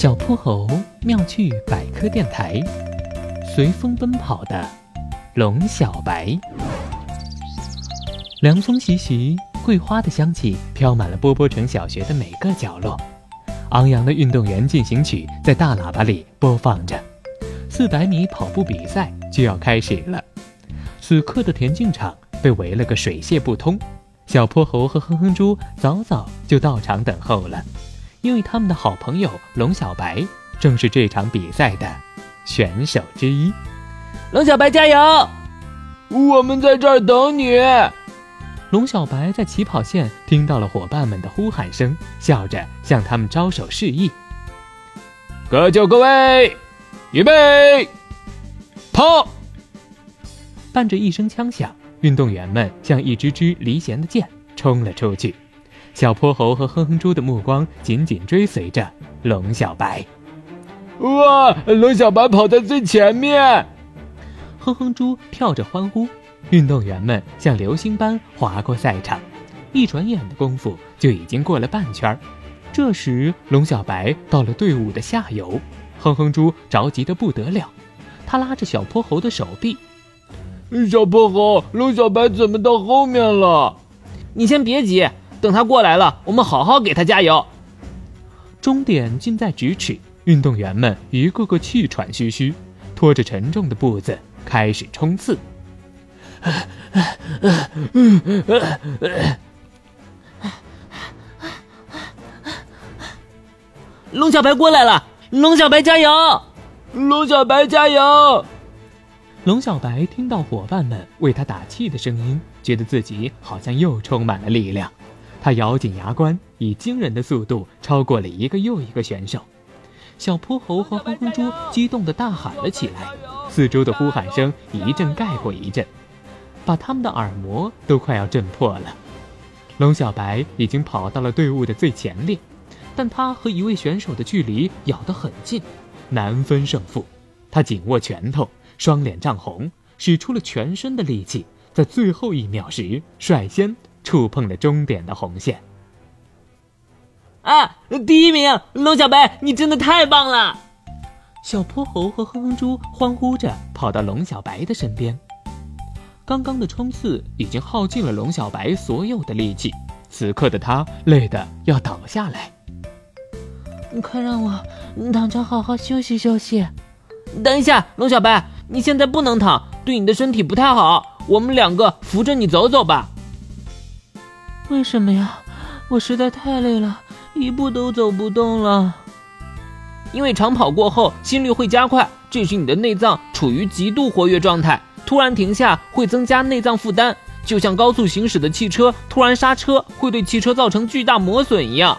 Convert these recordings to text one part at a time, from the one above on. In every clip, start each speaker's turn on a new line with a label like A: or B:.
A: 小泼猴妙趣百科电台，随风奔跑的龙小白。凉风习习，桂花的香气飘满了波波城小学的每个角落。昂扬的运动员进行曲在大喇叭里播放着，四百米跑步比赛就要开始了。此刻的田径场被围了个水泄不通，小泼猴和哼哼猪早早就到场等候了。因为他们的好朋友龙小白正是这场比赛的选手之一，
B: 龙小白加油！
C: 我们在这儿等你。
A: 龙小白在起跑线听到了伙伴们的呼喊声，笑着向他们招手示意：“
C: 各就各位，预备，跑！”
A: 伴着一声枪响，运动员们像一支支离弦的箭冲了出去。小泼猴和哼哼猪的目光紧紧追随着龙小白。
C: 哇，龙小白跑在最前面！
A: 哼哼猪跳着欢呼。运动员们像流星般划过赛场，一转眼的功夫就已经过了半圈。这时，龙小白到了队伍的下游，哼哼猪着急的不得了，他拉着小泼猴的手臂：“
C: 小泼猴，龙小白怎么到后面了？
B: 你先别急。”等他过来了，我们好好给他加油。
A: 终点近在咫尺，运动员们一个个气喘吁吁，拖着沉重的步子开始冲刺。
B: 龙小白过来了，龙小白加油！
C: 龙小白加油！
A: 龙小白听到伙伴们为他打气的声音，觉得自己好像又充满了力量。他咬紧牙关，以惊人的速度超过了一个又一个选手。小泼猴和哼哼猪激动地大喊了起来，四周的呼喊声一阵盖过一阵，把他们的耳膜都快要震破了。龙小白已经跑到了队伍的最前列，但他和一位选手的距离咬得很近，难分胜负。他紧握拳头，双脸涨红，使出了全身的力气，在最后一秒时率先。触碰了终点的红线。
B: 啊！第一名，龙小白，你真的太棒了！
A: 小泼猴和哼哼猪欢呼着跑到龙小白的身边。刚刚的冲刺已经耗尽了龙小白所有的力气，此刻的他累得要倒下来。
D: 快让我躺着好好休息休息。
B: 等一下，龙小白，你现在不能躺，对你的身体不太好。我们两个扶着你走走吧。
D: 为什么呀？我实在太累了，一步都走不动了。
B: 因为长跑过后心率会加快，这时你的内脏处于极度活跃状态，突然停下会增加内脏负担，就像高速行驶的汽车突然刹车会对汽车造成巨大磨损一样。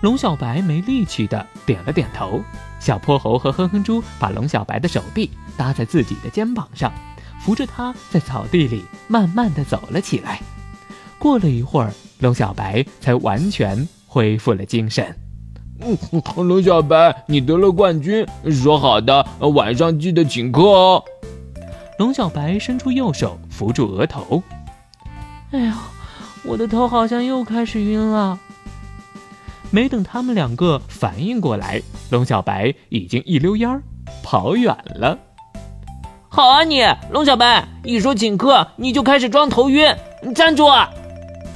A: 龙小白没力气的点了点头。小泼猴和哼哼猪把龙小白的手臂搭在自己的肩膀上，扶着他在草地里慢慢的走了起来。过了一会儿，龙小白才完全恢复了精神。
C: 嗯，龙小白，你得了冠军，说好的晚上记得请客哦。
A: 龙小白伸出右手扶住额头。
D: 哎呦，我的头好像又开始晕了。
A: 没等他们两个反应过来，龙小白已经一溜烟儿跑远了。
B: 好啊，你龙小白，一说请客你就开始装头晕，站住！